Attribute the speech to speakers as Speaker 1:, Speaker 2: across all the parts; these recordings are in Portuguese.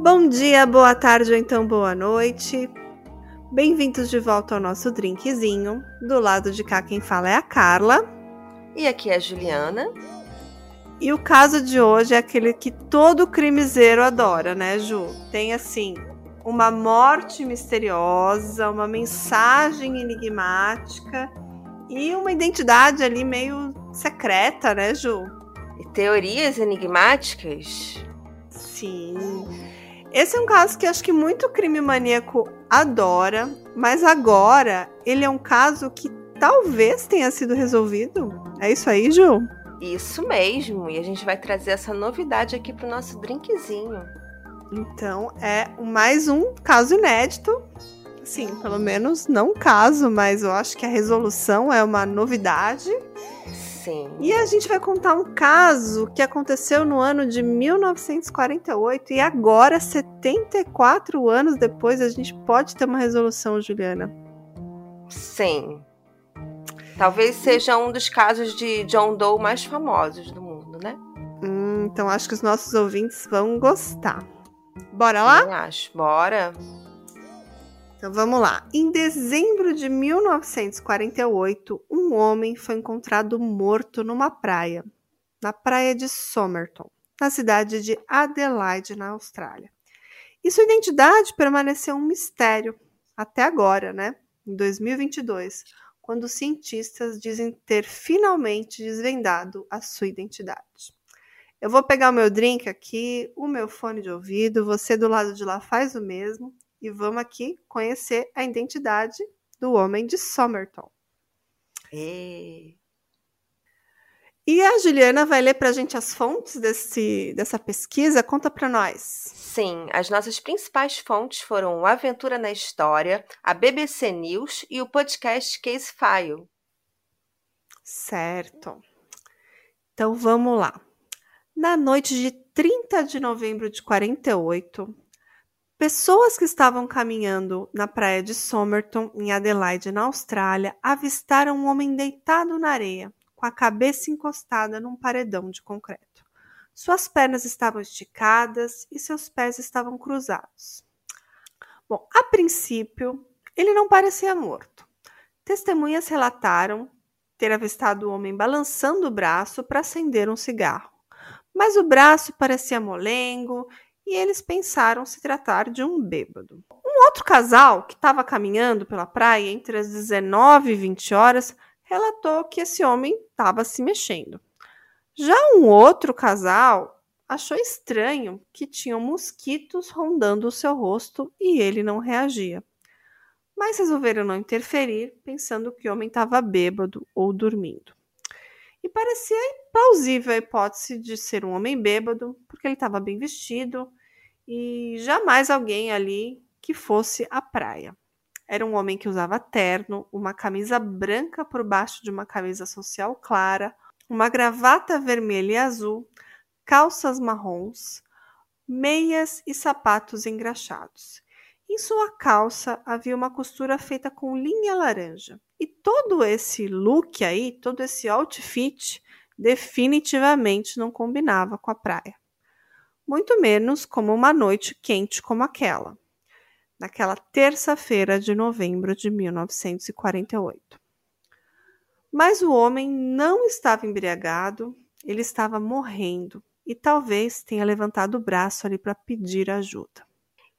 Speaker 1: Bom dia, boa tarde ou então boa noite. Bem-vindos de volta ao nosso drinkzinho. Do lado de cá quem fala é a Carla.
Speaker 2: E aqui é a Juliana.
Speaker 1: E o caso de hoje é aquele que todo crimezeiro adora, né, Ju? Tem assim, uma morte misteriosa, uma mensagem enigmática e uma identidade ali meio secreta, né, Ju?
Speaker 2: E teorias enigmáticas?
Speaker 1: Sim. Esse é um caso que acho que muito crime maníaco adora, mas agora ele é um caso que talvez tenha sido resolvido. É isso aí, Ju?
Speaker 2: Isso mesmo. E a gente vai trazer essa novidade aqui pro nosso drinkzinho.
Speaker 1: Então é mais um caso inédito. Sim, pelo menos não um caso, mas eu acho que a resolução é uma novidade.
Speaker 2: Sim.
Speaker 1: E a gente vai contar um caso que aconteceu no ano de 1948 e agora, 74 anos depois, a gente pode ter uma resolução, Juliana.
Speaker 2: Sim. Talvez seja um dos casos de John Doe mais famosos do mundo, né?
Speaker 1: Hum, então acho que os nossos ouvintes vão gostar. Bora lá?
Speaker 2: Eu acho. Bora.
Speaker 1: Então vamos lá. Em dezembro de 1948, um homem foi encontrado morto numa praia, na praia de Somerton, na cidade de Adelaide, na Austrália. E sua identidade permaneceu um mistério até agora, né? Em 2022, quando cientistas dizem ter finalmente desvendado a sua identidade. Eu vou pegar o meu drink aqui, o meu fone de ouvido, você do lado de lá faz o mesmo e vamos aqui conhecer a identidade do homem de Somerton.
Speaker 2: E...
Speaker 1: E a Juliana vai ler para a gente as fontes desse, dessa pesquisa. Conta para nós.
Speaker 2: Sim, as nossas principais fontes foram o Aventura na História, a BBC News e o podcast Case File.
Speaker 1: Certo. Então vamos lá. Na noite de 30 de novembro de 48, pessoas que estavam caminhando na praia de Somerton, em Adelaide, na Austrália, avistaram um homem deitado na areia, com a cabeça encostada num paredão de concreto. Suas pernas estavam esticadas e seus pés estavam cruzados. Bom, a princípio, ele não parecia morto. Testemunhas relataram ter avistado o homem balançando o braço para acender um cigarro mas o braço parecia molengo e eles pensaram se tratar de um bêbado. Um outro casal que estava caminhando pela praia entre as 19 e 20 horas relatou que esse homem estava se mexendo. Já um outro casal achou estranho que tinham mosquitos rondando o seu rosto e ele não reagia. Mas resolveram não interferir, pensando que o homem estava bêbado ou dormindo. E parecia plausível a hipótese de ser um homem bêbado, porque ele estava bem vestido e jamais alguém ali que fosse à praia. Era um homem que usava terno, uma camisa branca por baixo de uma camisa social clara, uma gravata vermelha e azul, calças marrons, meias e sapatos engraxados. Em sua calça havia uma costura feita com linha laranja. E todo esse look aí, todo esse outfit, definitivamente não combinava com a praia. Muito menos como uma noite quente como aquela, naquela terça-feira de novembro de 1948. Mas o homem não estava embriagado, ele estava morrendo e talvez tenha levantado o braço ali para pedir ajuda.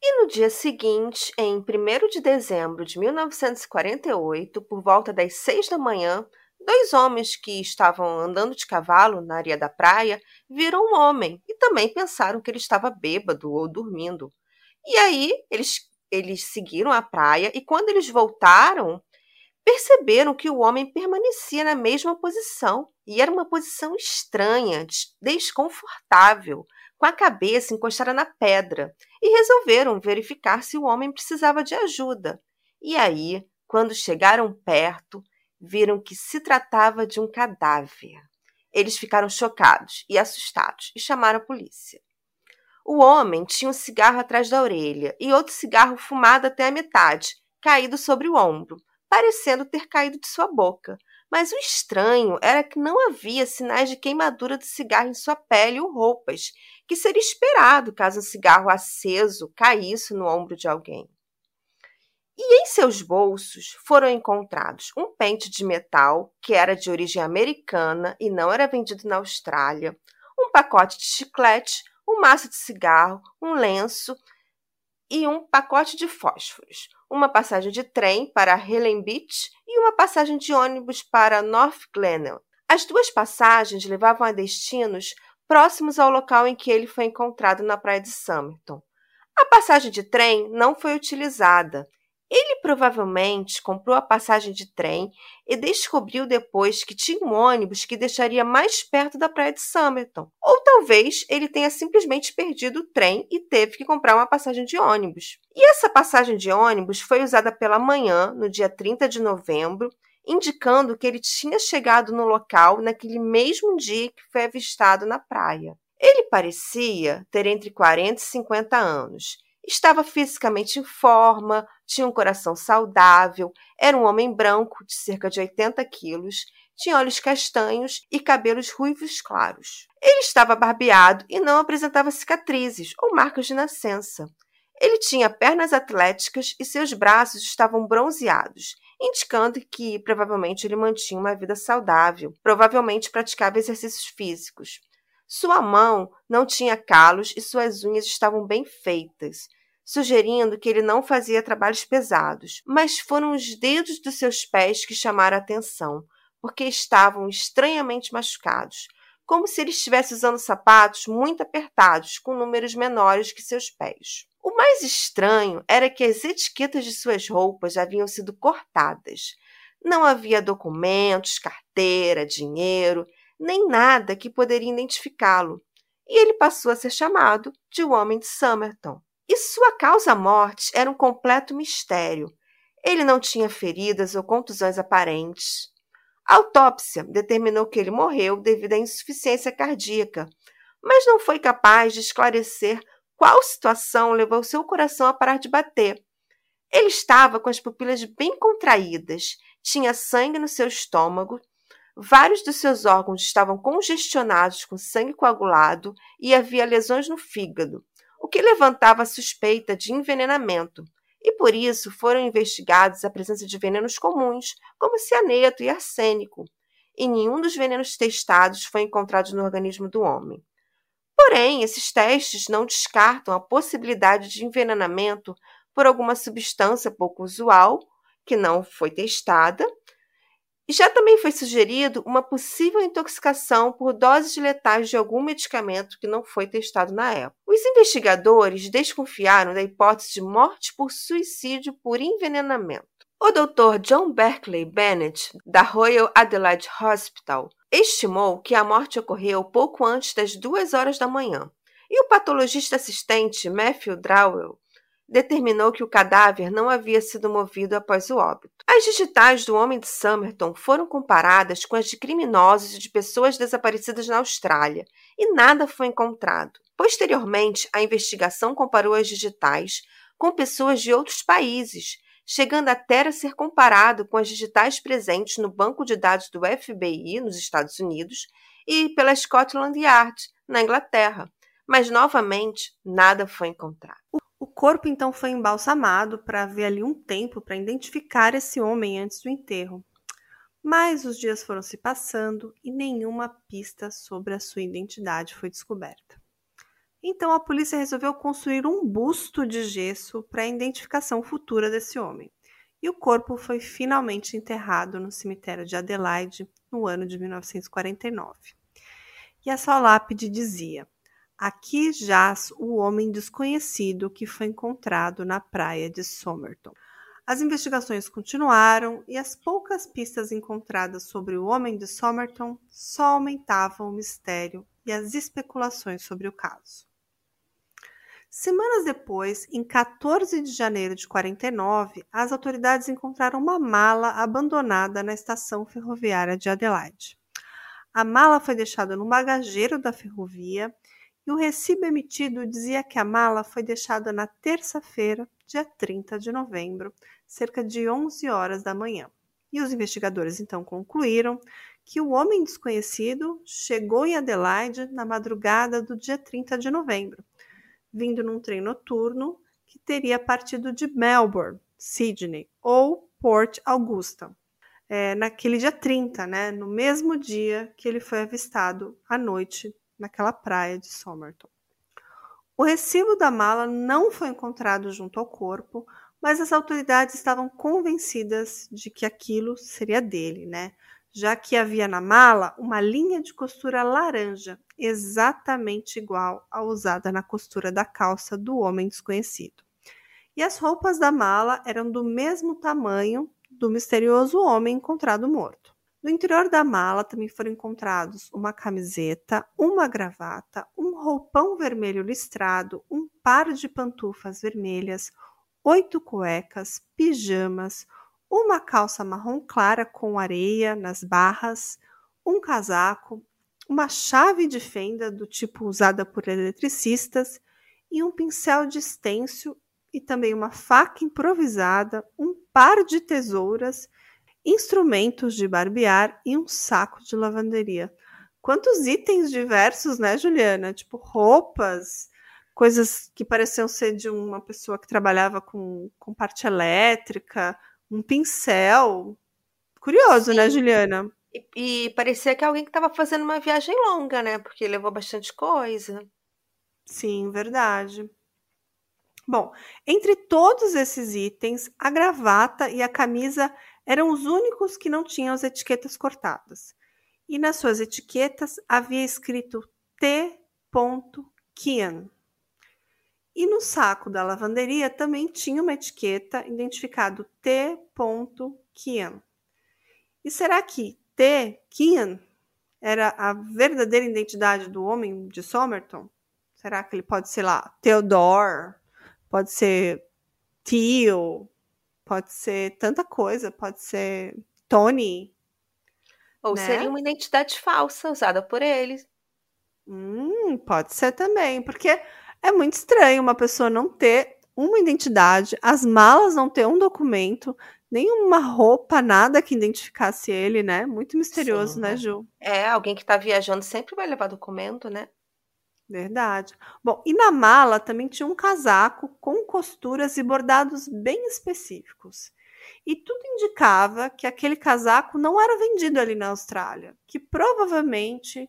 Speaker 2: E no dia seguinte, em 1 de dezembro de 1948, por volta das seis da manhã, dois homens que estavam andando de cavalo na areia da praia viram um homem e também pensaram que ele estava bêbado ou dormindo. E aí eles, eles seguiram a praia e quando eles voltaram, perceberam que o homem permanecia na mesma posição e era uma posição estranha, desconfortável com a cabeça encostada na pedra e resolveram verificar se o homem precisava de ajuda. E aí, quando chegaram perto, viram que se tratava de um cadáver. Eles ficaram chocados e assustados e chamaram a polícia. O homem tinha um cigarro atrás da orelha e outro cigarro fumado até a metade, caído sobre o ombro, parecendo ter caído de sua boca. Mas o estranho era que não havia sinais de queimadura do cigarro em sua pele ou roupas, que seria esperado caso um cigarro aceso caísse no ombro de alguém. E em seus bolsos foram encontrados um pente de metal, que era de origem americana e não era vendido na Austrália, um pacote de chiclete, um maço de cigarro, um lenço e um pacote de fósforos, uma passagem de trem para Helen Beach e uma passagem de ônibus para North Glenelg. As duas passagens levavam a destinos próximos ao local em que ele foi encontrado na praia de Somerton. A passagem de trem não foi utilizada ele provavelmente comprou a passagem de trem e descobriu depois que tinha um ônibus que deixaria mais perto da praia de Somerton. Ou talvez ele tenha simplesmente perdido o trem e teve que comprar uma passagem de ônibus. E essa passagem de ônibus foi usada pela manhã, no dia 30 de novembro, indicando que ele tinha chegado no local naquele mesmo dia que foi avistado na praia. Ele parecia ter entre 40 e 50 anos Estava fisicamente em forma, tinha um coração saudável, era um homem branco de cerca de 80 quilos, tinha olhos castanhos e cabelos ruivos claros. Ele estava barbeado e não apresentava cicatrizes ou marcas de nascença. Ele tinha pernas atléticas e seus braços estavam bronzeados, indicando que provavelmente ele mantinha uma vida saudável, provavelmente praticava exercícios físicos. Sua mão não tinha calos e suas unhas estavam bem feitas sugerindo que ele não fazia trabalhos pesados, mas foram os dedos dos seus pés que chamaram a atenção, porque estavam estranhamente machucados, como se ele estivesse usando sapatos muito apertados, com números menores que seus pés. O mais estranho era que as etiquetas de suas roupas haviam sido cortadas. Não havia documentos, carteira, dinheiro, nem nada que poderia identificá-lo, e ele passou a ser chamado de o Homem de Somerton. E sua causa-morte era um completo mistério. Ele não tinha feridas ou contusões aparentes. A autópsia determinou que ele morreu devido à insuficiência cardíaca, mas não foi capaz de esclarecer qual situação levou seu coração a parar de bater. Ele estava com as pupilas bem contraídas, tinha sangue no seu estômago, vários dos seus órgãos estavam congestionados com sangue coagulado e havia lesões no fígado o que levantava a suspeita de envenenamento, e por isso foram investigados a presença de venenos comuns, como cianeto e arsênico, e nenhum dos venenos testados foi encontrado no organismo do homem. Porém, esses testes não descartam a possibilidade de envenenamento por alguma substância pouco usual, que não foi testada, e já também foi sugerido uma possível intoxicação por doses letais de algum medicamento que não foi testado na época. Os investigadores desconfiaram da hipótese de morte por suicídio por envenenamento. O Dr. John Berkeley Bennett, da Royal Adelaide Hospital, estimou que a morte ocorreu pouco antes das duas horas da manhã. E o patologista assistente Matthew Drowell determinou que o cadáver não havia sido movido após o óbito. As digitais do homem de Somerton foram comparadas com as de criminosos e de pessoas desaparecidas na Austrália, e nada foi encontrado. Posteriormente, a investigação comparou as digitais com pessoas de outros países, chegando até a ser comparado com as digitais presentes no banco de dados do FBI nos Estados Unidos e pela Scotland Yard na Inglaterra, mas novamente nada foi encontrado.
Speaker 1: O corpo então foi embalsamado para haver ali um tempo para identificar esse homem antes do enterro. Mas os dias foram se passando e nenhuma pista sobre a sua identidade foi descoberta. Então a polícia resolveu construir um busto de gesso para a identificação futura desse homem. E o corpo foi finalmente enterrado no cemitério de Adelaide no ano de 1949. E a sua lápide dizia: Aqui jaz o homem desconhecido que foi encontrado na praia de Somerton. As investigações continuaram e as poucas pistas encontradas sobre o homem de Somerton só aumentavam o mistério e as especulações sobre o caso. Semanas depois, em 14 de janeiro de 49, as autoridades encontraram uma mala abandonada na estação ferroviária de Adelaide. A mala foi deixada no bagageiro da ferrovia e o recibo emitido dizia que a mala foi deixada na terça-feira, dia 30 de novembro, cerca de 11 horas da manhã. E os investigadores então concluíram que o homem desconhecido chegou em Adelaide na madrugada do dia 30 de novembro, vindo num trem noturno que teria partido de Melbourne, Sydney ou Port Augusta, é, naquele dia 30, né, no mesmo dia que ele foi avistado à noite naquela praia de Somerton. O recibo da mala não foi encontrado junto ao corpo, mas as autoridades estavam convencidas de que aquilo seria dele, né? já que havia na mala uma linha de costura laranja, exatamente igual à usada na costura da calça do homem desconhecido. E as roupas da mala eram do mesmo tamanho do misterioso homem encontrado morto. No interior da mala também foram encontrados uma camiseta, uma gravata, um roupão vermelho listrado, um par de pantufas vermelhas, oito cuecas, pijamas, uma calça marrom clara com areia nas barras, um casaco, uma chave de fenda do tipo usada por eletricistas e um pincel de estêncil e também uma faca improvisada, um par de tesouras, instrumentos de barbear e um saco de lavanderia. Quantos itens diversos, né, Juliana? Tipo roupas, coisas que pareciam ser de uma pessoa que trabalhava com, com parte elétrica, um pincel. Curioso, né, Sim. né, Juliana?
Speaker 2: E, e, parecia que alguém que estava fazendo uma viagem longa, né? Porque levou bastante coisa.
Speaker 1: Sim, verdade. Bom, entre todos esses itens, a gravata e a camisa eram os únicos que não tinham as etiquetas cortadas. E nas suas etiquetas havia escrito T. Kian. E no saco da lavanderia também tinha uma etiqueta identificado T. Kian. E será que T. Kian era a verdadeira identidade do homem de Somerton? Será que ele pode ser lá Theodore? Pode ser Tio? Pode ser tanta coisa, pode ser Tony.
Speaker 2: Ou né? seria uma identidade falsa usada por eles.
Speaker 1: Hum, pode ser também, porque é muito estranho uma pessoa não ter uma identidade, as malas não ter um documento, nenhuma roupa, nada que identificasse ele, né? Muito misterioso, Sim, né, Ju?
Speaker 2: É, alguém que está viajando sempre vai levar documento, né?
Speaker 1: Verdade. Bom, e na mala também tinha um casaco com costuras e bordados bem específicos. E tudo indicava que aquele casaco não era vendido ali na Austrália, que provavelmente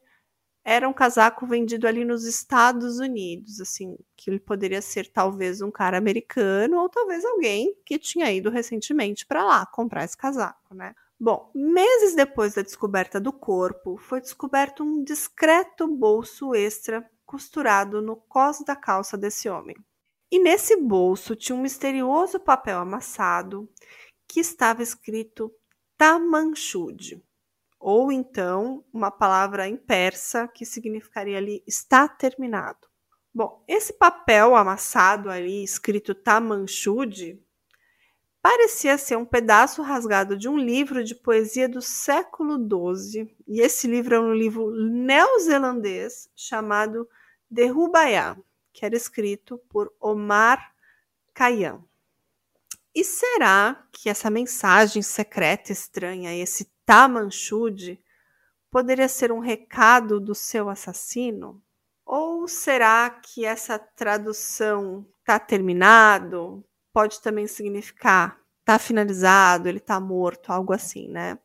Speaker 1: era um casaco vendido ali nos Estados Unidos, assim, que ele poderia ser talvez um cara americano ou talvez alguém que tinha ido recentemente para lá comprar esse casaco, né? Bom, meses depois da descoberta do corpo, foi descoberto um discreto bolso extra costurado no cós da calça desse homem. E nesse bolso tinha um misterioso papel amassado que estava escrito Tamanchud ou então uma palavra em persa que significaria ali está terminado. Bom, esse papel amassado ali, escrito Tamanchud, parecia ser um pedaço rasgado de um livro de poesia do século XII, e esse livro é um livro neozelandês chamado Derrubaiá, que era escrito por Omar Khayyam. E será que essa mensagem secreta estranha, esse Tamanchud poderia ser um recado do seu assassino? Ou será que essa tradução está terminado? Pode também significar está finalizado, ele está morto, algo assim, né?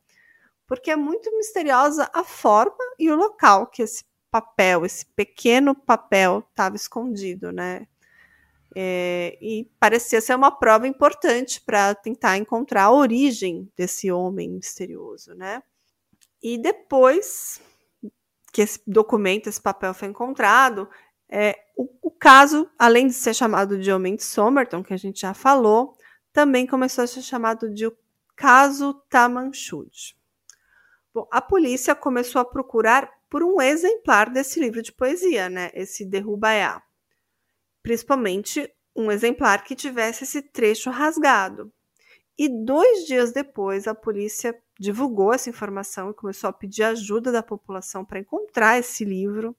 Speaker 1: Porque é muito misteriosa a forma e o local que esse papel, esse pequeno papel, estava escondido, né? É, e parecia ser uma prova importante para tentar encontrar a origem desse homem misterioso, né? E depois que esse documento, esse papel foi encontrado, é, o, o, caso, além de ser chamado de Homem de Somerton, que a gente já falou, também começou a ser chamado de caso Tamanchud. Bom, a polícia começou a procurar por um exemplar desse livro de poesia, né? Esse Derrubaiá principalmente um exemplar que tivesse esse trecho rasgado. E dois dias depois, a polícia divulgou essa informação e começou a pedir ajuda da população para encontrar esse livro.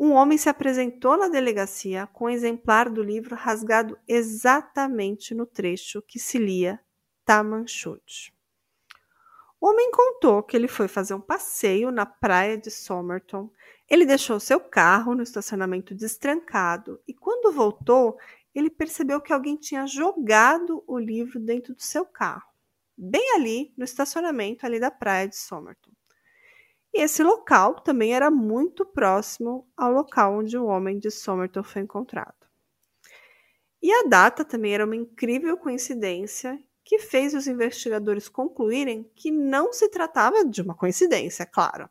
Speaker 1: Um homem se apresentou na delegacia com um exemplar do livro rasgado exatamente no trecho que se lia Tamanchut. O homem contou que ele foi fazer um passeio na praia de Somerton. Ele deixou seu carro no estacionamento destrancado e, quando voltou, ele percebeu que alguém tinha jogado o livro dentro do seu carro, bem ali no estacionamento ali da praia de Somerton. E esse local também era muito próximo ao local onde o homem de Somerton foi encontrado. E a data também era uma incrível coincidência que fez os investigadores concluírem que não se tratava de uma coincidência, claro.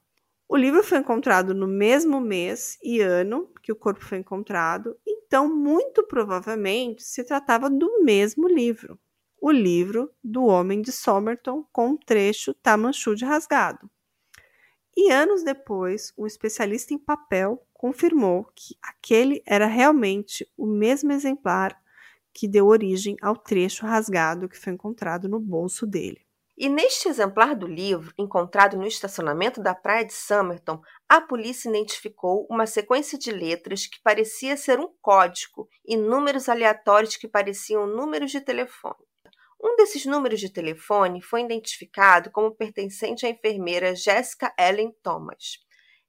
Speaker 1: O livro foi encontrado no mesmo mês e ano que o corpo foi encontrado, então muito provavelmente se tratava do mesmo livro, o livro do Homem de Somerton com um trecho Tamanchud rasgado. E anos depois, um especialista em papel confirmou que aquele era realmente o mesmo exemplar que deu origem ao trecho rasgado que foi encontrado no bolso dele.
Speaker 2: E neste exemplar do livro, encontrado no estacionamento da praia de Somerton, a polícia identificou uma sequência de letras que parecia ser um código e números aleatórios que pareciam números de telefone. Um desses números de telefone foi identificado como pertencente à enfermeira Jessica Ellen Thomas.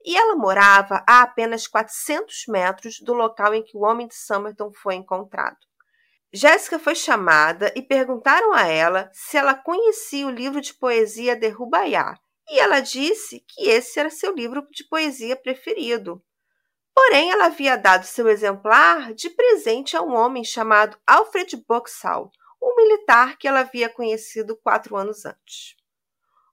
Speaker 2: E ela morava a apenas 400 metros do local em que o homem de Somerton foi encontrado. Jéssica foi chamada e perguntaram a ela se ela conhecia o livro de poesia de Rubaiyat, e ela disse que esse era seu livro de poesia preferido. Porém, ela havia dado seu exemplar de presente a um homem chamado Alfred Boxall, um militar que ela havia conhecido quatro anos antes.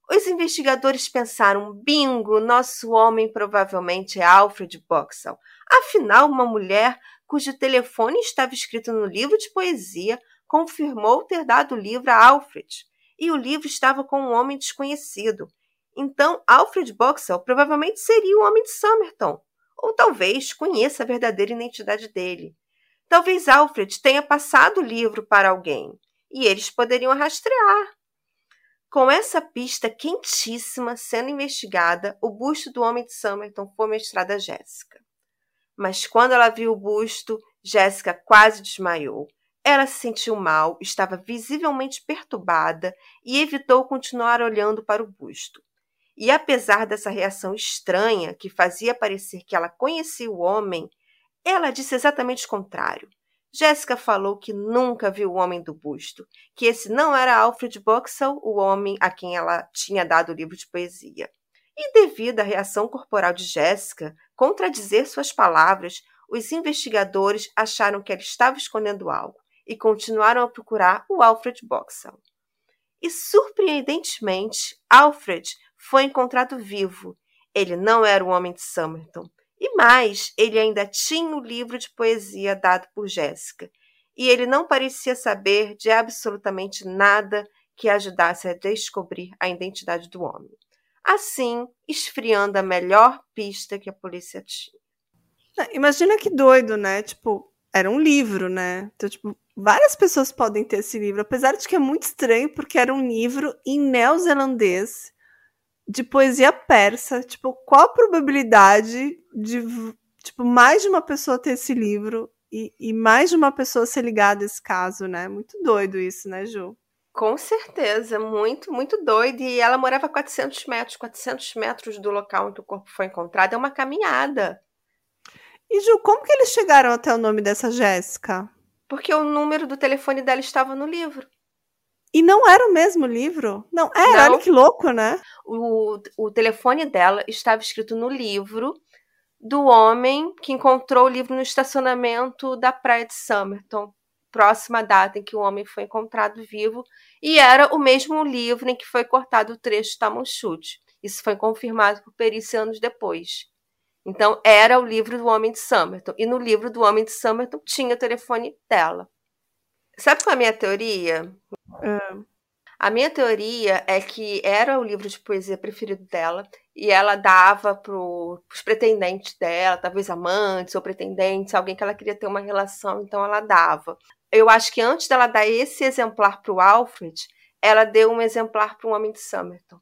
Speaker 2: Os investigadores pensaram: bingo, nosso homem provavelmente é Alfred Boxall. Afinal, uma mulher cujo telefone estava escrito no livro de poesia confirmou ter dado o livro a Alfred. E o livro estava com um homem desconhecido. Então, Alfred Boxall provavelmente seria o homem de Somerton. Ou talvez conheça a verdadeira identidade dele. Talvez Alfred tenha passado o livro para alguém e eles poderiam rastrear. Com essa pista quentíssima sendo investigada, o busto do homem de Somerton foi mostrado a Jéssica. Mas quando ela viu o busto, Jéssica quase desmaiou. Ela se sentiu mal, estava visivelmente perturbada e evitou continuar olhando para o busto. E apesar dessa reação estranha, que fazia parecer que ela conhecia o homem, ela disse exatamente o contrário. Jéssica falou que nunca viu o homem do busto, que esse não era Alfred Boxall, o homem a quem ela tinha dado o livro de poesia. E devido à reação corporal de Jéssica contradizer suas palavras, os investigadores acharam que ela estava escondendo algo e continuaram a procurar o Alfred Boxall. E surpreendentemente, Alfred foi encontrado vivo. Ele não era o homem de Somerton, e mais, ele ainda tinha o livro de poesia dado por Jéssica, e ele não parecia saber de absolutamente nada que ajudasse a descobrir a identidade do homem. Assim, esfriando a melhor pista que a polícia tinha.
Speaker 1: É, imagina que doido, né? Tipo, era um livro, né? Então, tipo, várias pessoas podem ter esse livro, apesar de que é muito estranho, porque era um livro em neozelandês de poesia persa, tipo, qual a probabilidade de, tipo, mais de uma pessoa ter esse livro e, e mais de uma pessoa ser ligada a esse caso, né? Muito doido isso, né, Ju?
Speaker 2: Com certeza, muito, muito doido. E ela morava a 400 metros, 400 metros do local onde o corpo foi encontrado. É uma caminhada.
Speaker 1: E Ju, como que eles chegaram até o nome dessa Jéssica?
Speaker 2: Porque o número do telefone dela estava no livro.
Speaker 1: E não era o mesmo livro? Não, era, não. olha que louco, né?
Speaker 2: O, o telefone dela estava escrito no livro do homem que encontrou o livro no estacionamento da praia de Somerton, próxima data em que o homem foi encontrado vivo, e era o mesmo livro em que foi cortado o trecho Tamanchute. Isso foi confirmado por perícia anos depois. Então, era o livro do Homem de Somerton. E no livro do Homem de Somerton tinha o telefone dela. Sabe qual é a minha teoria?
Speaker 1: Hum.
Speaker 2: A minha teoria é que era o livro de poesia preferido dela e ela dava para os pretendentes dela, talvez amantes ou pretendentes, alguém que ela queria ter uma relação, então ela dava. Eu acho que antes dela dar esse exemplar para o Alfred, ela deu um exemplar para um homem de Somerton.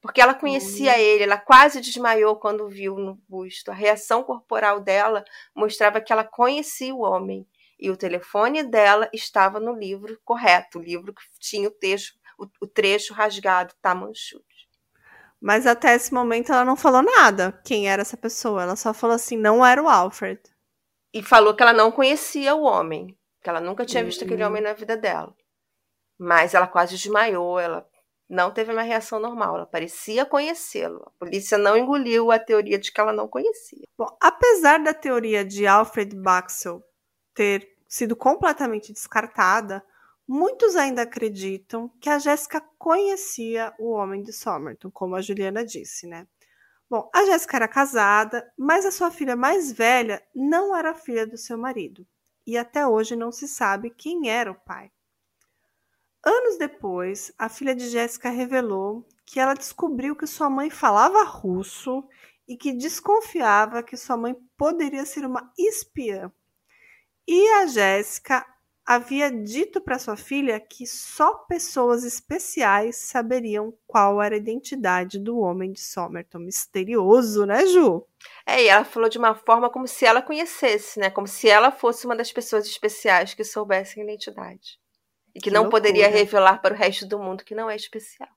Speaker 2: Porque ela conhecia uhum. ele, ela quase desmaiou quando viu no busto. A reação corporal dela mostrava que ela conhecia o homem e o telefone dela estava no livro correto, o livro que tinha o, texto, o, o trecho rasgado Tamanchut.
Speaker 1: Mas até esse momento ela não falou nada quem era essa pessoa. Ela só falou assim: não era o Alfred.
Speaker 2: E falou que ela não conhecia o homem, que ela nunca tinha visto aquele homem na vida dela. Mas ela quase desmaiou, ela não teve uma reação normal, ela parecia conhecê-lo. A polícia não engoliu a teoria de que ela não conhecia.
Speaker 1: Bom, apesar da teoria de Alfred Baxel ter sido completamente descartada, muitos ainda acreditam que a Jéssica conhecia o homem de Somerton, como a Juliana disse, né? Bom, a Jéssica era casada, mas a sua filha mais velha não era filha do seu marido. E até hoje não se sabe quem era o pai. Anos depois, a filha de Jéssica revelou que ela descobriu que sua mãe falava russo e que desconfiava que sua mãe poderia ser uma espiã. E a Jéssica havia dito para sua filha que só pessoas especiais saberiam qual era a identidade do homem de Somerton. Misterioso, né, Ju?
Speaker 2: É, e ela falou de uma forma como se ela conhecesse, né? Como se ela fosse uma das pessoas especiais que soubessem a identidade e que, que não loucura. poderia revelar para o resto do mundo que não é especial.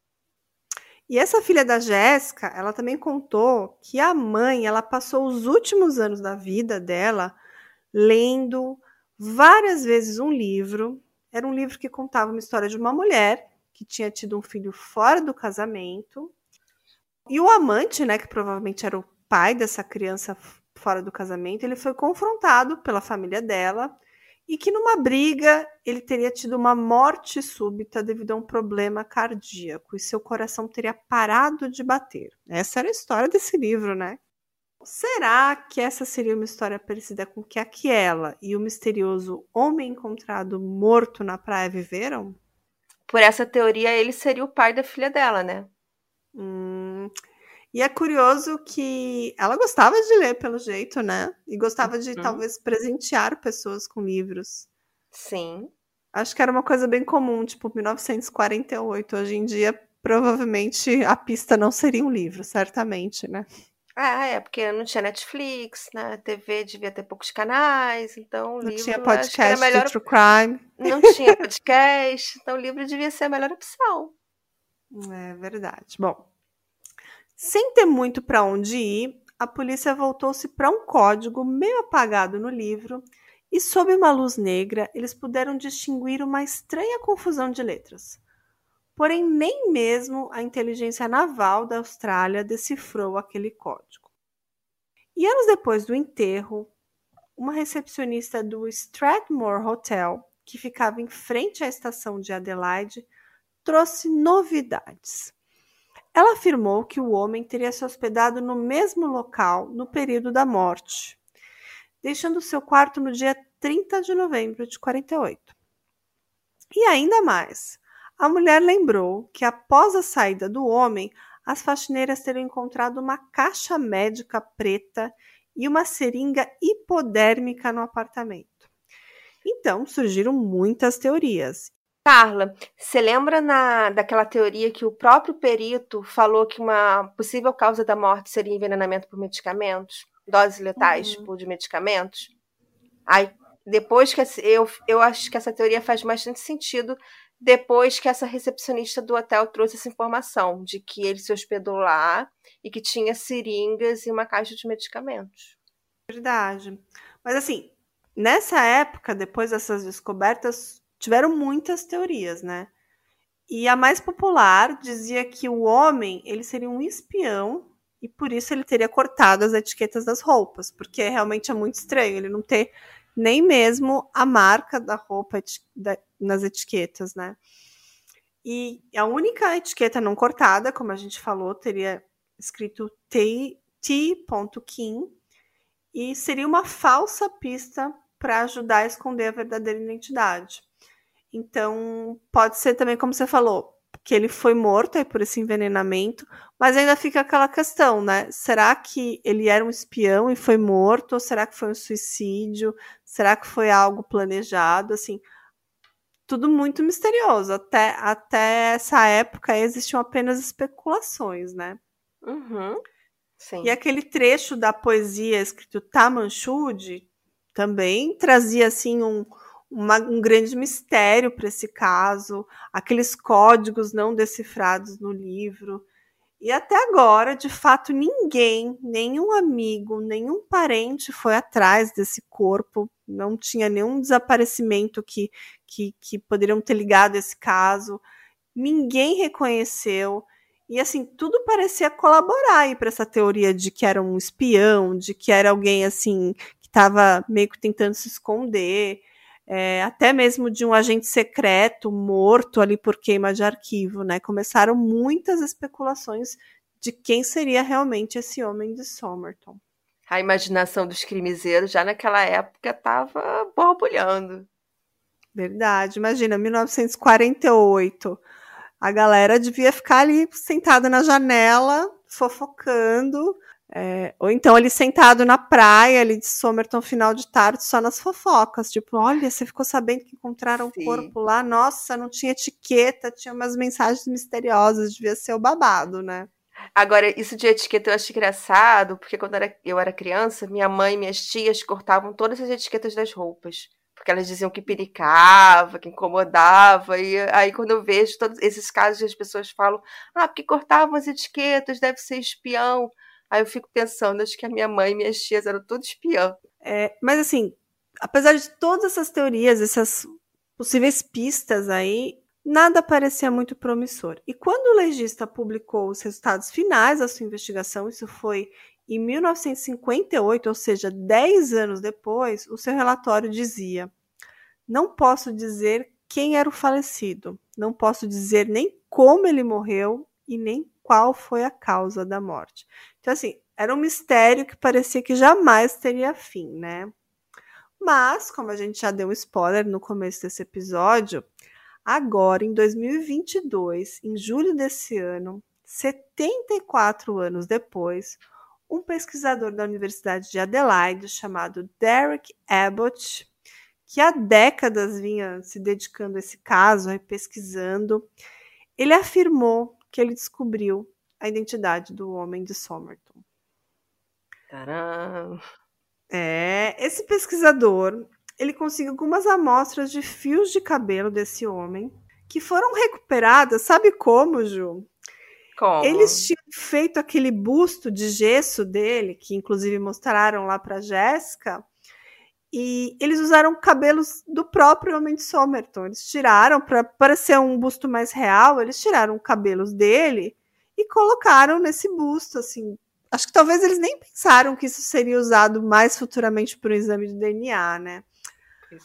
Speaker 1: E essa filha da Jéssica, ela também contou que a mãe, ela passou os últimos anos da vida dela lendo várias vezes um livro. Era um livro que contava uma história de uma mulher que tinha tido um filho fora do casamento. E o amante, né, que provavelmente era o pai dessa criança fora do casamento, ele foi confrontado pela família dela e que numa briga ele teria tido uma morte súbita devido a um problema cardíaco e seu coração teria parado de bater. Essa era a história desse livro, né? Será que essa seria uma história parecida com que aquela e o misterioso homem encontrado morto na praia viveram?
Speaker 2: Por essa teoria, ele seria o pai da filha dela, né?
Speaker 1: Hum, e é curioso que ela gostava de ler, pelo jeito, né? E gostava de uhum. talvez presentear pessoas com livros.
Speaker 2: Sim.
Speaker 1: Acho que era uma coisa bem comum, tipo 1948. Hoje em dia, provavelmente a pista não seria um livro, certamente, né?
Speaker 2: Ah, é, porque não tinha Netflix, né? TV devia ter poucos canais, então
Speaker 1: não
Speaker 2: livro,
Speaker 1: tinha podcast melhor... de true crime.
Speaker 2: Não tinha podcast, então o livro devia ser a melhor opção.
Speaker 1: É verdade. Bom, sem ter muito para onde ir, a polícia voltou-se para um código meio apagado no livro e, sob uma luz negra, eles puderam distinguir uma estranha confusão de letras. Porém, nem mesmo a inteligência naval da Austrália decifrou aquele código. E anos depois do enterro, uma recepcionista do Strathmore Hotel, que ficava em frente à estação de Adelaide, trouxe novidades. Ela afirmou que o homem teria se hospedado no mesmo local no período da morte, deixando seu quarto no dia 30 de novembro de 48. E ainda mais, a mulher lembrou que após a saída do homem, as faxineiras teriam encontrado uma caixa médica preta e uma seringa hipodérmica no apartamento. Então surgiram muitas teorias,
Speaker 2: Carla, você lembra na, daquela teoria que o próprio perito falou que uma possível causa da morte seria envenenamento por medicamentos? Doses letais uhum. de medicamentos? Aí, depois que eu, eu acho que essa teoria faz bastante sentido depois que essa recepcionista do hotel trouxe essa informação de que ele se hospedou lá e que tinha seringas e uma caixa de medicamentos.
Speaker 1: Verdade. Mas assim, nessa época, depois dessas descobertas, tiveram muitas teorias, né? E a mais popular dizia que o homem ele seria um espião e por isso ele teria cortado as etiquetas das roupas, porque realmente é muito estranho ele não ter nem mesmo a marca da roupa nas etiquetas, né? E a única etiqueta não cortada, como a gente falou, teria escrito T.Kim e seria uma falsa pista para ajudar a esconder a verdadeira identidade. Então, pode ser também, como você falou, que ele foi morto aí por esse envenenamento, mas ainda fica aquela questão, né? Será que ele era um espião e foi morto? Ou será que foi um suicídio? Será que foi algo planejado? Assim, tudo muito misterioso. Até, até essa época existiam apenas especulações, né?
Speaker 2: Uhum. Sim.
Speaker 1: E aquele trecho da poesia escrito Tamanchude também trazia assim um, uma, um grande mistério para esse caso, aqueles códigos não decifrados no livro. E até agora, de fato, ninguém, nenhum amigo, nenhum parente foi atrás desse corpo. Não tinha nenhum desaparecimento que, que, que poderiam ter ligado esse caso. Ninguém reconheceu. E assim, tudo parecia colaborar para essa teoria de que era um espião, de que era alguém assim que estava meio que tentando se esconder é, até mesmo de um agente secreto morto ali por queima de arquivo, né? Começaram muitas especulações de quem seria realmente esse homem de Somerton.
Speaker 2: A imaginação dos crimezeiros já naquela época estava borbulhando.
Speaker 1: Verdade, imagina, 1948. A galera devia ficar ali sentada na janela, fofocando, é, ou então ele sentado na praia ali de Somerton, final de tarde, só nas fofocas. Tipo, olha, você ficou sabendo que encontraram Sim. um corpo lá? Nossa, não tinha etiqueta, tinha umas mensagens misteriosas, devia ser o babado, né?
Speaker 2: Agora, isso de etiqueta eu acho engraçado, porque quando eu era criança, minha mãe e minhas tias cortavam todas as etiquetas das roupas. Porque elas diziam que pericava, que incomodava. E aí, quando eu vejo todos esses casos, as pessoas falam: ah, porque cortavam as etiquetas, deve ser espião. Aí eu fico pensando, acho que a minha mãe e minhas tias eram tudo espiã.
Speaker 1: É, mas assim, apesar de todas essas teorias, essas possíveis pistas aí, nada parecia muito promissor. E quando o legista publicou os resultados finais da sua investigação, isso foi em 1958, ou seja, 10 anos depois, o seu relatório dizia: Não posso dizer quem era o falecido, não posso dizer nem como ele morreu e nem qual foi a causa da morte. Então, assim, era um mistério que parecia que jamais teria fim, né? Mas, como a gente já deu um spoiler no começo desse episódio, agora, em 2022, em julho desse ano, 74 anos depois, um pesquisador da Universidade de Adelaide chamado Derek Abbott, que há décadas vinha se dedicando a esse caso, pesquisando, ele afirmou que ele descobriu a identidade do homem de Somerton.
Speaker 2: Caramba!
Speaker 1: É, esse pesquisador, ele conseguiu algumas amostras de fios de cabelo desse homem, que foram recuperadas, sabe como, Ju?
Speaker 2: Como?
Speaker 1: Eles tinham feito aquele busto de gesso dele, que inclusive mostraram lá para Jéssica, e eles usaram cabelos do próprio homem de Somerton. Eles tiraram, para parecer um busto mais real, eles tiraram cabelos dele e colocaram nesse busto, assim. Acho que talvez eles nem pensaram que isso seria usado mais futuramente para um exame de DNA, né?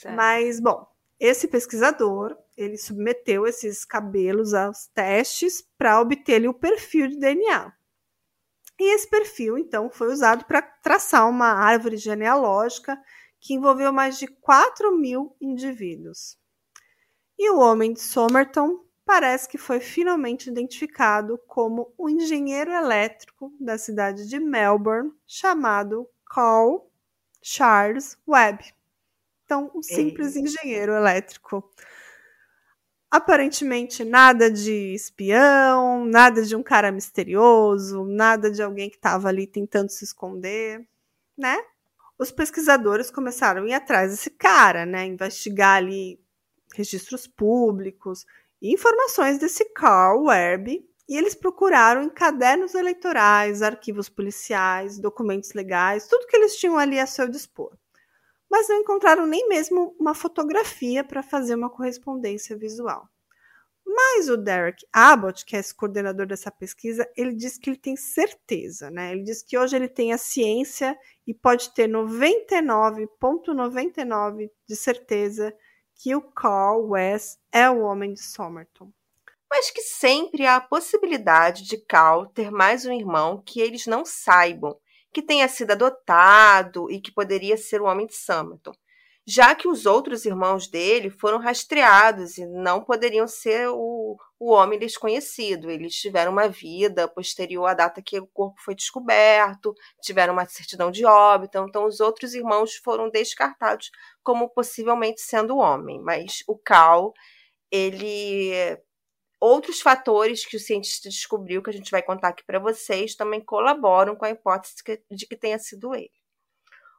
Speaker 1: É. Mas, bom, esse pesquisador, ele submeteu esses cabelos aos testes para obter o perfil de DNA. E esse perfil, então, foi usado para traçar uma árvore genealógica que envolveu mais de 4 mil indivíduos. E o homem de Somerton parece que foi finalmente identificado como o um engenheiro elétrico da cidade de Melbourne, chamado Carl Charles Webb. Então, um simples Ei. engenheiro elétrico. Aparentemente, nada de espião, nada de um cara misterioso, nada de alguém que estava ali tentando se esconder, né? Os pesquisadores começaram a ir atrás desse cara, né? Investigar ali registros públicos e informações desse Carl Werbe. E eles procuraram em cadernos eleitorais, arquivos policiais, documentos legais, tudo que eles tinham ali a seu dispor. Mas não encontraram nem mesmo uma fotografia para fazer uma correspondência visual. Mas o Derek Abbott, que é esse coordenador dessa pesquisa, ele diz que ele tem certeza, né? Ele diz que hoje ele tem a ciência e pode ter 99,99 ,99 de certeza que o Carl West é o homem de Somerton.
Speaker 2: Mas que sempre há a possibilidade de Carl ter mais um irmão que eles não saibam, que tenha sido adotado e que poderia ser o homem de Somerton já que os outros irmãos dele foram rastreados e não poderiam ser o, o homem desconhecido. Eles tiveram uma vida posterior à data que o corpo foi descoberto, tiveram uma certidão de óbito, então os outros irmãos foram descartados como possivelmente sendo homem. Mas o Cal, ele outros fatores que o cientista descobriu, que a gente vai contar aqui para vocês, também colaboram com a hipótese de que tenha sido ele.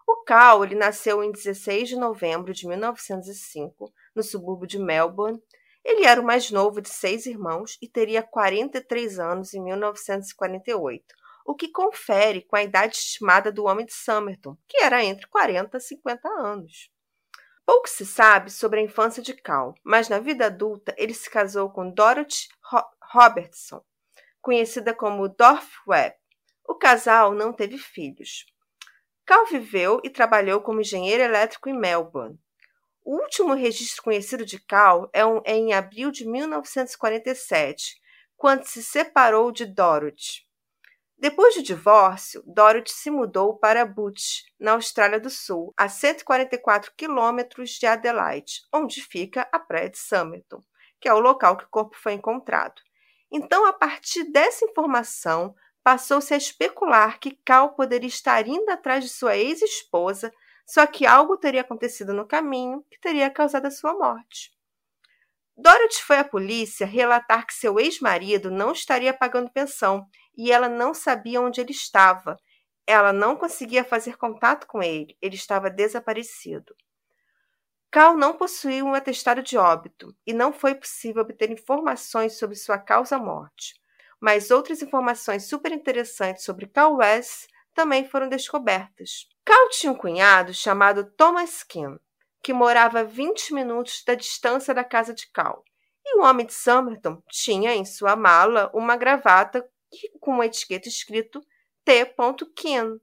Speaker 2: O Cal ele nasceu em 16 de novembro de 1905, no subúrbio de Melbourne. Ele era o mais novo de seis irmãos e teria 43 anos em 1948, o que confere com a idade estimada do homem de Somerton, que era entre 40 e 50 anos. Pouco se sabe sobre a infância de Cal, mas na vida adulta ele se casou com Dorothy Robertson, conhecida como Dorf Webb. O casal não teve filhos. Cal viveu e trabalhou como engenheiro elétrico em Melbourne. O último registro conhecido de Cal é, um, é em abril de 1947, quando se separou de Dorothy. Depois do divórcio, Dorothy se mudou para Butch, na Austrália do Sul, a 144 quilômetros de Adelaide, onde fica a praia de Somerton, que é o local que o corpo foi encontrado. Então, a partir dessa informação, passou-se a especular que Cal poderia estar indo atrás de sua ex-esposa, só que algo teria acontecido no caminho que teria causado a sua morte. Dorothy foi à polícia relatar que seu ex-marido não estaria pagando pensão e ela não sabia onde ele estava. Ela não conseguia fazer contato com ele, ele estava desaparecido. Cal não possuía um atestado de óbito e não foi possível obter informações sobre sua causa-morte. Mas outras informações super interessantes sobre Cal West também foram descobertas. Cal tinha um cunhado chamado Thomas Kim, que morava a 20 minutos da distância da casa de Cal. E o homem de Somerton tinha em sua mala uma gravata com uma etiqueta escrito T. Kim.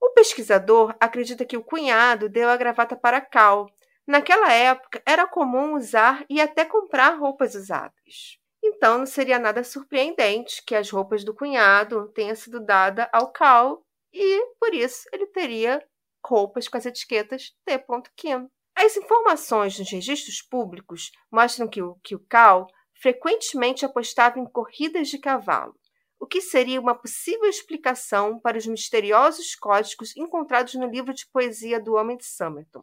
Speaker 2: O pesquisador acredita que o cunhado deu a gravata para Cal. Naquela época, era comum usar e até comprar roupas usadas. Então, não seria nada surpreendente que as roupas do cunhado tenham sido dadas ao Cal e, por isso, ele teria roupas com as etiquetas T. Kim. As informações nos registros públicos mostram que o, que o Cal frequentemente apostava em corridas de cavalo o que seria uma possível explicação para os misteriosos códigos encontrados no livro de poesia do Homem de Somerton,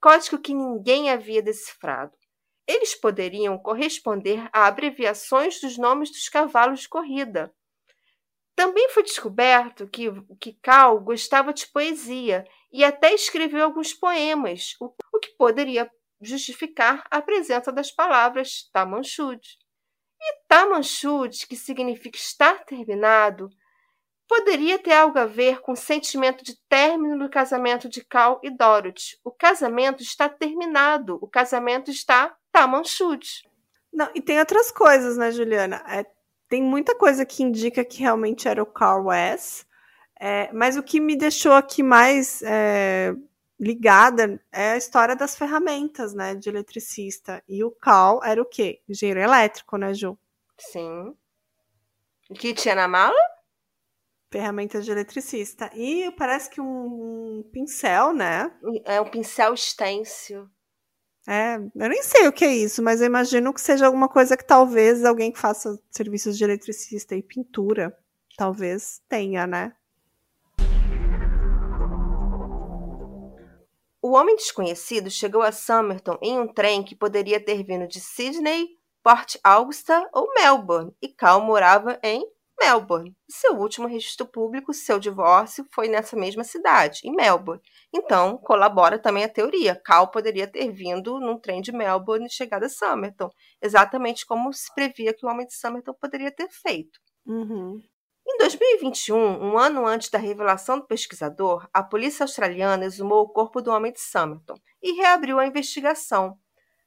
Speaker 2: código que ninguém havia decifrado. Eles poderiam corresponder a abreviações dos nomes dos cavalos de corrida. Também foi descoberto que, que Cal gostava de poesia e até escreveu alguns poemas, o, o que poderia justificar a presença das palavras Tamanchud. E Tamanchud, que significa estar terminado, poderia ter algo a ver com o sentimento de término do casamento de Cal e Dorothy. O casamento está terminado, o casamento está Tamanchud.
Speaker 1: Não, e tem outras coisas, né, Juliana? É, tem muita coisa que indica que realmente era o Carl West, é, mas o que me deixou aqui mais é, ligada é a história das ferramentas, né, de eletricista. E o Cal era o quê? Engenheiro elétrico, né, Ju?
Speaker 2: Sim. O que tinha na mala?
Speaker 1: Ferramentas de eletricista. E parece que um, um pincel, né?
Speaker 2: É um pincel stencil.
Speaker 1: É, eu nem sei o que é isso, mas eu imagino que seja alguma coisa que talvez alguém que faça serviços de eletricista e pintura, talvez tenha, né?
Speaker 2: O homem desconhecido chegou a Somerton em um trem que poderia ter vindo de Sydney, Port Augusta ou Melbourne, e Cal morava em Melbourne. Seu último registro público, seu divórcio, foi nessa mesma cidade, em Melbourne. Então, colabora também a teoria. Cal poderia ter vindo num trem de Melbourne e chegado a Somerton, exatamente como se previa que o homem de Somerton poderia ter feito.
Speaker 1: Uhum.
Speaker 2: Em 2021, um ano antes da revelação do pesquisador, a polícia australiana exumou o corpo do homem de Somerton e reabriu a investigação.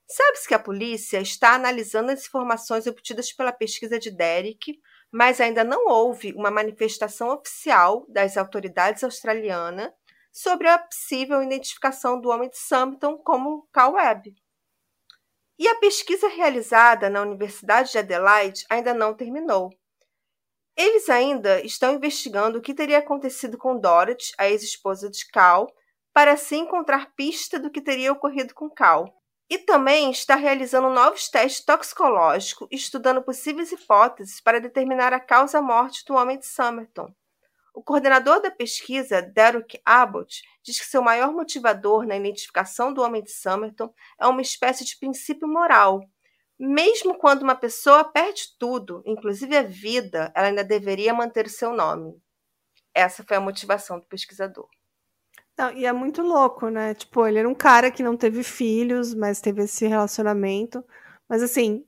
Speaker 2: Sabe-se que a polícia está analisando as informações obtidas pela pesquisa de Derek, mas ainda não houve uma manifestação oficial das autoridades australianas sobre a possível identificação do homem de Somerton como Cal Webb. E a pesquisa realizada na Universidade de Adelaide ainda não terminou. Eles ainda estão investigando o que teria acontecido com Dorothy, a ex-esposa de Cal, para assim encontrar pista do que teria ocorrido com Cal. E também está realizando novos testes toxicológicos, estudando possíveis hipóteses para determinar a causa-morte do homem de Somerton. O coordenador da pesquisa, Derek Abbott, diz que seu maior motivador na identificação do homem de Somerton é uma espécie de princípio moral, mesmo quando uma pessoa perde tudo, inclusive a vida, ela ainda deveria manter o seu nome. Essa foi a motivação do pesquisador.
Speaker 1: Não, e é muito louco, né? Tipo, ele era um cara que não teve filhos, mas teve esse relacionamento. Mas assim,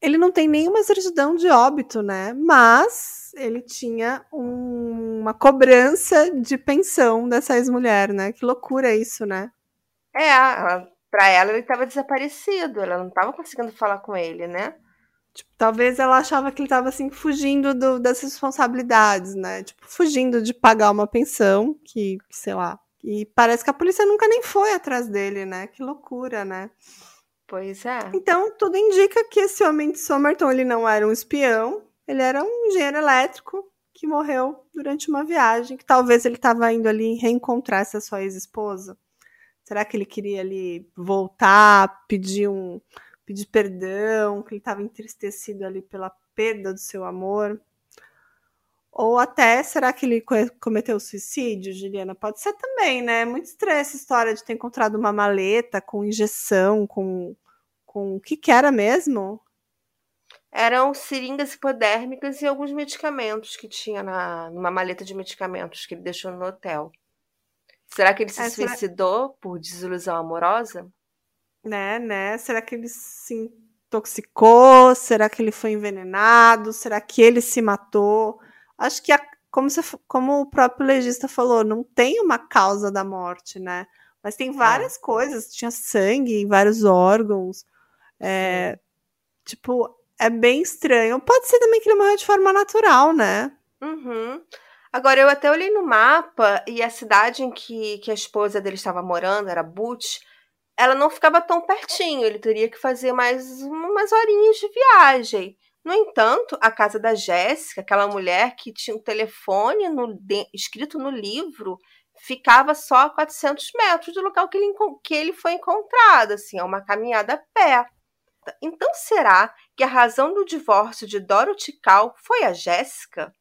Speaker 1: ele não tem nenhuma certidão de óbito, né? Mas ele tinha um, uma cobrança de pensão dessa ex-mulher, né? Que loucura isso, né?
Speaker 2: É, para ela ele estava desaparecido, ela não estava conseguindo falar com ele, né?
Speaker 1: Tipo, talvez ela achava que ele estava assim fugindo do, das responsabilidades, né? Tipo, fugindo de pagar uma pensão, que, sei lá. E parece que a polícia nunca nem foi atrás dele, né? Que loucura, né?
Speaker 2: Pois é.
Speaker 1: Então, tudo indica que esse homem de Somerton, ele não era um espião, ele era um engenheiro elétrico que morreu durante uma viagem, que talvez ele estava indo ali reencontrar essa sua ex-esposa. Será que ele queria ali voltar, pedir um pedir perdão, que ele estava entristecido ali pela perda do seu amor? Ou até, será que ele cometeu suicídio, Juliana? Pode ser também, né? Muito estranha essa história de ter encontrado uma maleta com injeção, com. com o que, que era mesmo?
Speaker 2: Eram seringas hipodérmicas e alguns medicamentos que tinha na, numa maleta de medicamentos que ele deixou no hotel. Será que ele se é, suicidou será... por desilusão amorosa?
Speaker 1: Né, né? Será que ele se intoxicou? Será que ele foi envenenado? Será que ele se matou? Acho que, a, como, como o próprio legista falou, não tem uma causa da morte, né? Mas tem várias é. coisas, tinha sangue em vários órgãos. É, tipo, é bem estranho. Pode ser também que ele morreu de forma natural, né?
Speaker 2: Uhum. Agora, eu até olhei no mapa e a cidade em que, que a esposa dele estava morando, era Butch, ela não ficava tão pertinho. Ele teria que fazer mais umas horinhas de viagem. No entanto, a casa da Jéssica, aquela mulher que tinha um telefone no, de, escrito no livro, ficava só a 400 metros do local que ele, que ele foi encontrado, assim, é uma caminhada a pé. Então, será que a razão do divórcio de Dorothy Cal foi a Jéssica?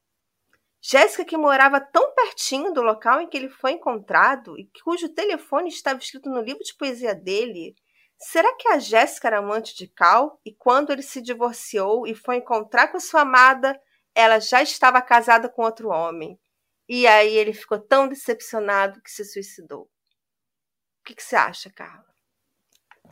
Speaker 2: Jéssica que morava tão pertinho do local em que ele foi encontrado e cujo telefone estava escrito no livro de poesia dele, Será que a Jéssica era amante de Cal e quando ele se divorciou e foi encontrar com sua amada, ela já estava casada com outro homem? E aí ele ficou tão decepcionado que se suicidou. O que, que você acha, Carla?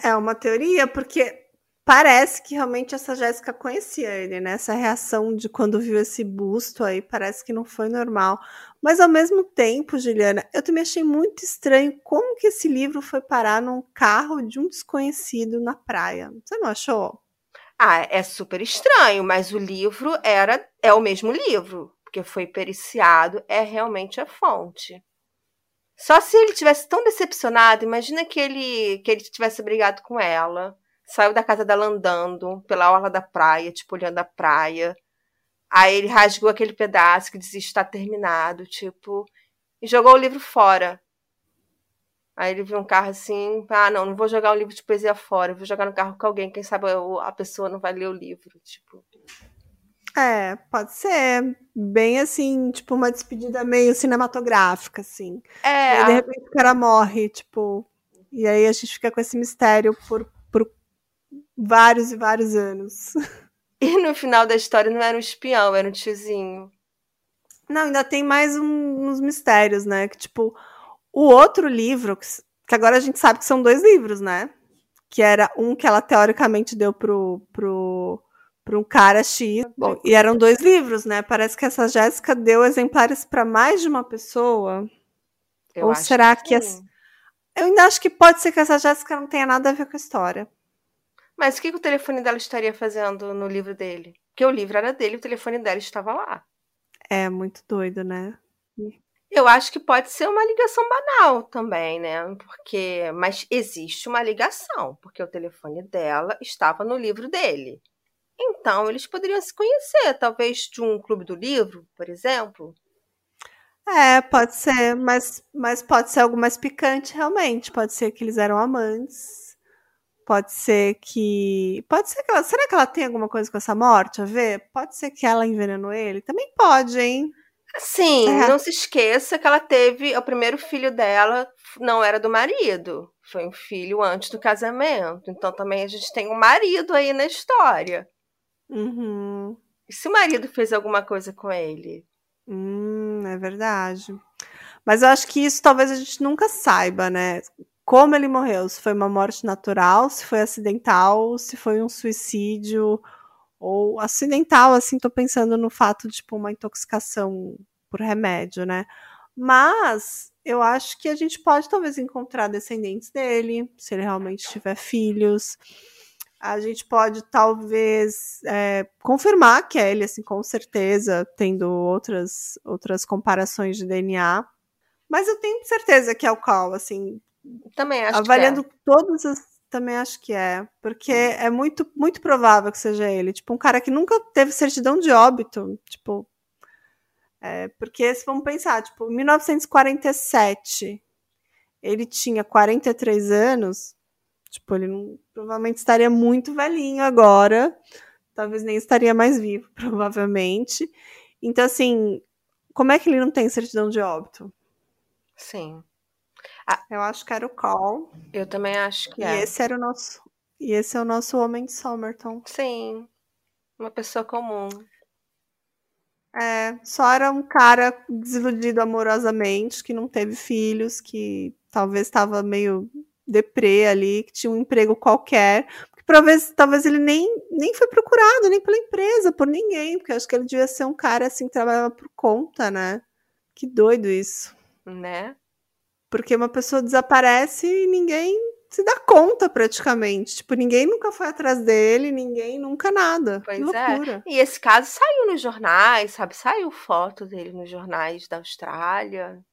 Speaker 1: É uma teoria, porque Parece que realmente essa Jéssica conhecia ele, né? Essa reação de quando viu esse busto aí parece que não foi normal. Mas ao mesmo tempo, Juliana, eu também achei muito estranho como que esse livro foi parar num carro de um desconhecido na praia. Você não achou?
Speaker 2: Ah, é super estranho, mas o livro era é o mesmo livro, porque foi periciado, é realmente a fonte. Só se ele tivesse tão decepcionado, imagina que ele que ele tivesse brigado com ela saiu da casa dela andando pela orla da praia, tipo, olhando a praia. Aí ele rasgou aquele pedaço que dizia estar terminado, tipo, e jogou o livro fora. Aí ele viu um carro assim, ah, não, não vou jogar um livro de poesia fora, vou jogar no carro com alguém, quem sabe a pessoa não vai ler o livro, tipo.
Speaker 1: É, pode ser bem assim, tipo uma despedida meio cinematográfica, assim. É. E de repente o cara morre, tipo, e aí a gente fica com esse mistério por vários e vários anos.
Speaker 2: E no final da história não era um espião, era um tiozinho.
Speaker 1: Não, ainda tem mais um, uns mistérios, né? Que, tipo, o outro livro, que agora a gente sabe que são dois livros, né? Que era um que ela teoricamente deu pro, pro, pro um cara X. Bom, e eram dois livros, né? Parece que essa Jéssica deu exemplares para mais de uma pessoa. Eu Ou será que. que essa... Eu ainda acho que pode ser que essa Jéssica não tenha nada a ver com a história.
Speaker 2: Mas o que, que o telefone dela estaria fazendo no livro dele? Porque o livro era dele, o telefone dela estava lá.
Speaker 1: É muito doido, né?
Speaker 2: Eu acho que pode ser uma ligação banal também, né? Porque, mas existe uma ligação, porque o telefone dela estava no livro dele. Então, eles poderiam se conhecer, talvez de um clube do livro, por exemplo.
Speaker 1: É, pode ser, mas, mas pode ser algo mais picante, realmente. Pode ser que eles eram amantes Pode ser que. Pode ser que ela. Será que ela tem alguma coisa com essa morte a ver? Pode ser que ela envenenou ele? Também pode, hein?
Speaker 2: Sim, é. não se esqueça que ela teve. O primeiro filho dela não era do marido. Foi um filho antes do casamento. Então também a gente tem um marido aí na história.
Speaker 1: Uhum.
Speaker 2: E se o marido fez alguma coisa com ele?
Speaker 1: Hum, é verdade. Mas eu acho que isso talvez a gente nunca saiba, né? Como ele morreu, se foi uma morte natural, se foi acidental, se foi um suicídio ou acidental, assim, tô pensando no fato de tipo uma intoxicação por remédio, né? Mas eu acho que a gente pode talvez encontrar descendentes dele, se ele realmente tiver filhos. A gente pode talvez é, confirmar que é ele, assim, com certeza, tendo outras, outras comparações de DNA. Mas eu tenho certeza que é o Cal, assim.
Speaker 2: Também acho
Speaker 1: avaliando
Speaker 2: que é.
Speaker 1: todas as. Também acho que é. Porque é muito, muito provável que seja ele. Tipo, um cara que nunca teve certidão de óbito. Tipo, é, porque se vamos pensar, tipo, em 1947, ele tinha 43 anos, tipo, ele não, provavelmente estaria muito velhinho agora, talvez nem estaria mais vivo, provavelmente. Então, assim, como é que ele não tem certidão de óbito?
Speaker 2: Sim.
Speaker 1: Ah, eu acho que era o Call.
Speaker 2: Eu também acho que
Speaker 1: e
Speaker 2: é.
Speaker 1: E esse era o nosso. E esse é o nosso homem de Somerton.
Speaker 2: Sim. Uma pessoa comum.
Speaker 1: É, só era um cara desiludido amorosamente, que não teve filhos, que talvez estava meio deprê ali, que tinha um emprego qualquer. Porque talvez, talvez ele nem, nem foi procurado, nem pela empresa, por ninguém, porque acho que ele devia ser um cara assim que trabalhava por conta, né? Que doido isso.
Speaker 2: Né?
Speaker 1: Porque uma pessoa desaparece e ninguém se dá conta praticamente. Tipo, ninguém nunca foi atrás dele, ninguém nunca nada. Pois que é. loucura.
Speaker 2: É. E esse caso saiu nos jornais, sabe? Saiu foto dele nos jornais da Austrália.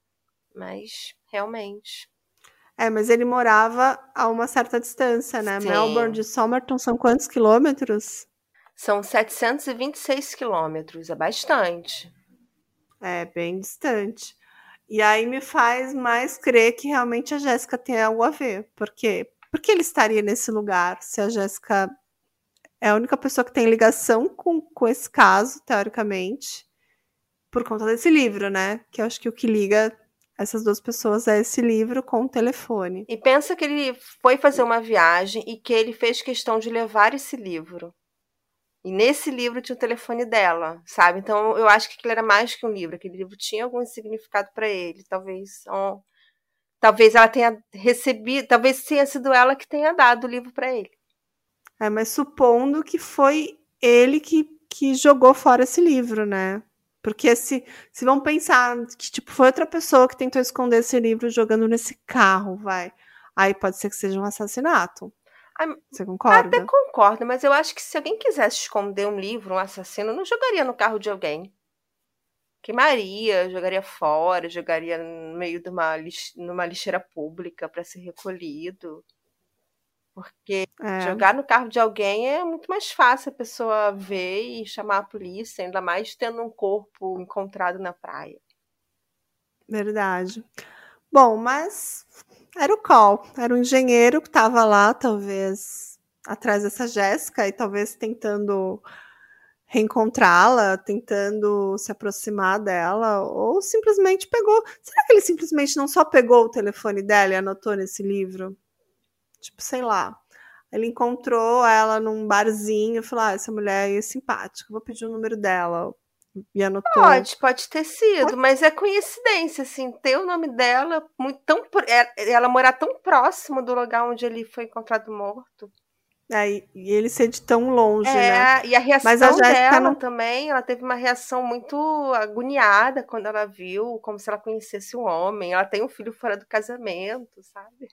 Speaker 2: Mas, realmente.
Speaker 1: É, mas ele morava a uma certa distância, né? Sim. Melbourne de Somerton são quantos quilômetros?
Speaker 2: São 726 quilômetros, é bastante.
Speaker 1: É, bem distante. E aí me faz mais crer que realmente a Jéssica tem algo a ver. Por quê? Por que ele estaria nesse lugar se a Jéssica é a única pessoa que tem ligação com, com esse caso, teoricamente, por conta desse livro, né? Que eu acho que o que liga essas duas pessoas é esse livro com o telefone.
Speaker 2: E pensa que ele foi fazer uma viagem e que ele fez questão de levar esse livro. E nesse livro tinha o telefone dela, sabe? Então eu acho que aquilo era mais que um livro. Aquele livro tinha algum significado para ele. Talvez. Um, talvez ela tenha recebido. Talvez tenha sido ela que tenha dado o livro para ele.
Speaker 1: É, mas supondo que foi ele que, que jogou fora esse livro, né? Porque se, se vão pensar que tipo, foi outra pessoa que tentou esconder esse livro jogando nesse carro, vai. Aí pode ser que seja um assassinato. Você concorda?
Speaker 2: Até concordo, mas eu acho que se alguém quisesse esconder um livro, um assassino, não jogaria no carro de alguém. Queimaria, jogaria fora, jogaria no meio de uma, lix... numa lixeira pública para ser recolhido. Porque é. jogar no carro de alguém é muito mais fácil a pessoa ver e chamar a polícia, ainda mais tendo um corpo encontrado na praia.
Speaker 1: Verdade. Bom, mas era o Call, era o engenheiro que estava lá, talvez atrás dessa Jéssica e talvez tentando reencontrá-la, tentando se aproximar dela, ou simplesmente pegou. Será que ele simplesmente não só pegou o telefone dela e anotou nesse livro? Tipo, sei lá. Ele encontrou ela num barzinho e falou: ah, essa mulher é simpática, vou pedir o número dela e anotou.
Speaker 2: Pode, pode ter sido, pode. mas é coincidência, assim, ter o nome dela, muito, tão, é, ela morar tão próximo do lugar onde ele foi encontrado morto.
Speaker 1: É, e ele ser de tão longe,
Speaker 2: é,
Speaker 1: né?
Speaker 2: E a reação mas a dela não... também, ela teve uma reação muito agoniada quando ela viu, como se ela conhecesse um homem. Ela tem um filho fora do casamento, sabe?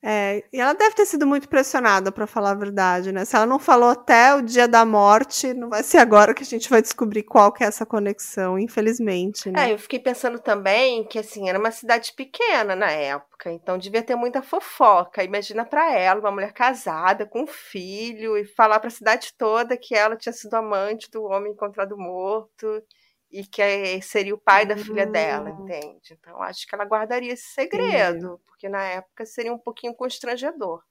Speaker 1: É, e ela deve ter sido muito pressionada, para falar a verdade, né? Se ela não falou até o dia da morte, não vai ser agora que a gente vai descobrir qual que é essa conexão, infelizmente, né?
Speaker 2: É, eu fiquei pensando também que, assim, era uma cidade pequena na época, então devia ter muita fofoca. Imagina para ela, uma mulher casada, com um filho, e falar para a cidade toda que ela tinha sido amante do homem encontrado morto e que seria o pai da filha dela, hum. entende? Então acho que ela guardaria esse segredo, porque na época seria um pouquinho constrangedor.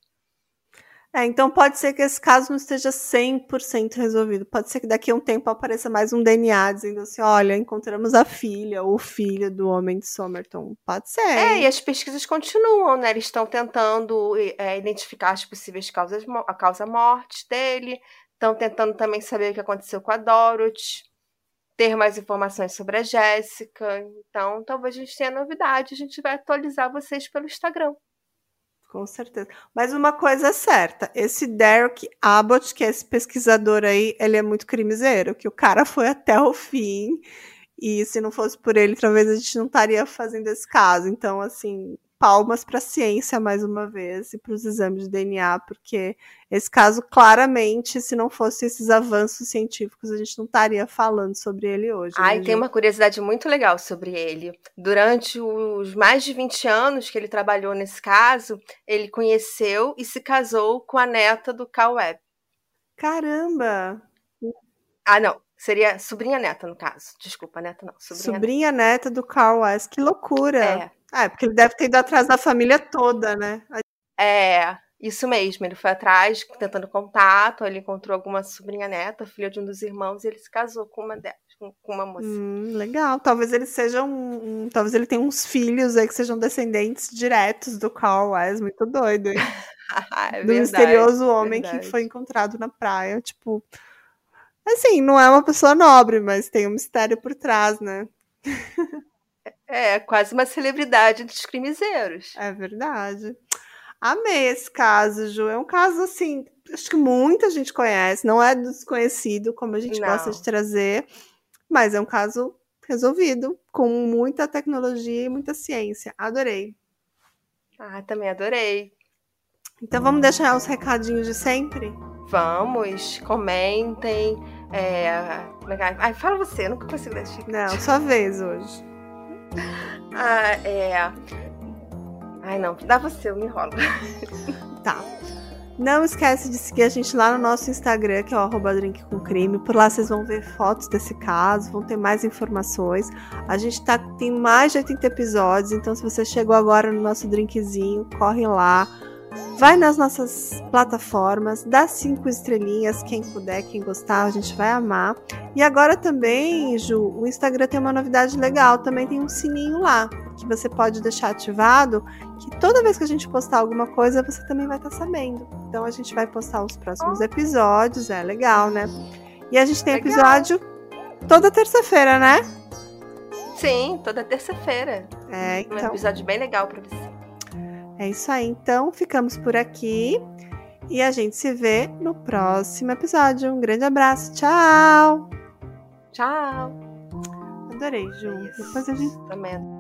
Speaker 1: É, então pode ser que esse caso não esteja 100% resolvido. Pode ser que daqui a um tempo apareça mais um DNA dizendo assim: olha, encontramos a filha ou o filho do homem de Somerton. Pode ser.
Speaker 2: É, e as pesquisas continuam, né? Eles estão tentando é, identificar as possíveis causas, a causa-morte dele, estão tentando também saber o que aconteceu com a Dorothy ter mais informações sobre a Jéssica. Então, talvez a gente tenha novidade, a gente vai atualizar vocês pelo Instagram.
Speaker 1: Com certeza. Mas uma coisa é certa, esse Derek Abbott, que é esse pesquisador aí, ele é muito crimiseiro, que o cara foi até o fim, e se não fosse por ele, talvez a gente não estaria fazendo esse caso. Então, assim, palmas para a ciência mais uma vez e para os exames de DNA, porque esse caso claramente, se não fosse esses avanços científicos, a gente não estaria falando sobre ele hoje.
Speaker 2: Ai,
Speaker 1: né,
Speaker 2: tem uma curiosidade muito legal sobre ele. Durante os mais de 20 anos que ele trabalhou nesse caso, ele conheceu e se casou com a neta do Carl Webb.
Speaker 1: Caramba!
Speaker 2: Ah, não. Seria sobrinha neta, no caso. Desculpa, neta não.
Speaker 1: Sobrinha, sobrinha neta do Carl West. Que loucura! É. Ah, é, porque ele deve ter ido atrás da família toda, né?
Speaker 2: É, isso mesmo. Ele foi atrás, tentando contato. Ele encontrou alguma sobrinha neta, filha de um dos irmãos, e ele se casou com uma delas, com uma moça.
Speaker 1: Hum, legal. Talvez ele seja um, um, Talvez ele tenha uns filhos aí que sejam descendentes diretos do Carl West. Muito doido, hein?
Speaker 2: é
Speaker 1: do misterioso homem verdade. que foi encontrado na praia. Tipo. Assim, não é uma pessoa nobre, mas tem um mistério por trás, né?
Speaker 2: É, quase uma celebridade dos crimezeiros.
Speaker 1: É verdade. Amei esse caso, Ju. É um caso, assim, acho que muita gente conhece. Não é desconhecido, como a gente não. gosta de trazer, mas é um caso resolvido, com muita tecnologia e muita ciência. Adorei.
Speaker 2: Ah, também adorei.
Speaker 1: Então vamos deixar os recadinhos de sempre?
Speaker 2: Vamos, comentem. É... é ai, fala você, eu nunca consigo deixar.
Speaker 1: Não, sua vez hoje.
Speaker 2: Ah, é. Ai, não, dá você, eu me enrolo.
Speaker 1: Tá. Não esquece de seguir a gente lá no nosso Instagram, que é o drinkcomcrime. Por lá vocês vão ver fotos desse caso, vão ter mais informações. A gente tá, tem mais de 80 episódios, então se você chegou agora no nosso drinkzinho, corre lá Vai nas nossas plataformas, dá cinco estrelinhas, quem puder, quem gostar, a gente vai amar. E agora também, Ju, o Instagram tem uma novidade legal, também tem um sininho lá, que você pode deixar ativado, que toda vez que a gente postar alguma coisa, você também vai estar tá sabendo. Então a gente vai postar os próximos episódios, é legal, né? E a gente tem legal. episódio toda terça-feira, né?
Speaker 2: Sim, toda terça-feira.
Speaker 1: É, então...
Speaker 2: Um episódio bem legal para você.
Speaker 1: É isso aí, então ficamos por aqui e a gente se vê no próximo episódio. Um grande abraço, tchau!
Speaker 2: Tchau!
Speaker 1: Adorei, Ju. Isso. Depois a gente.
Speaker 2: Também.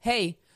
Speaker 3: Hey!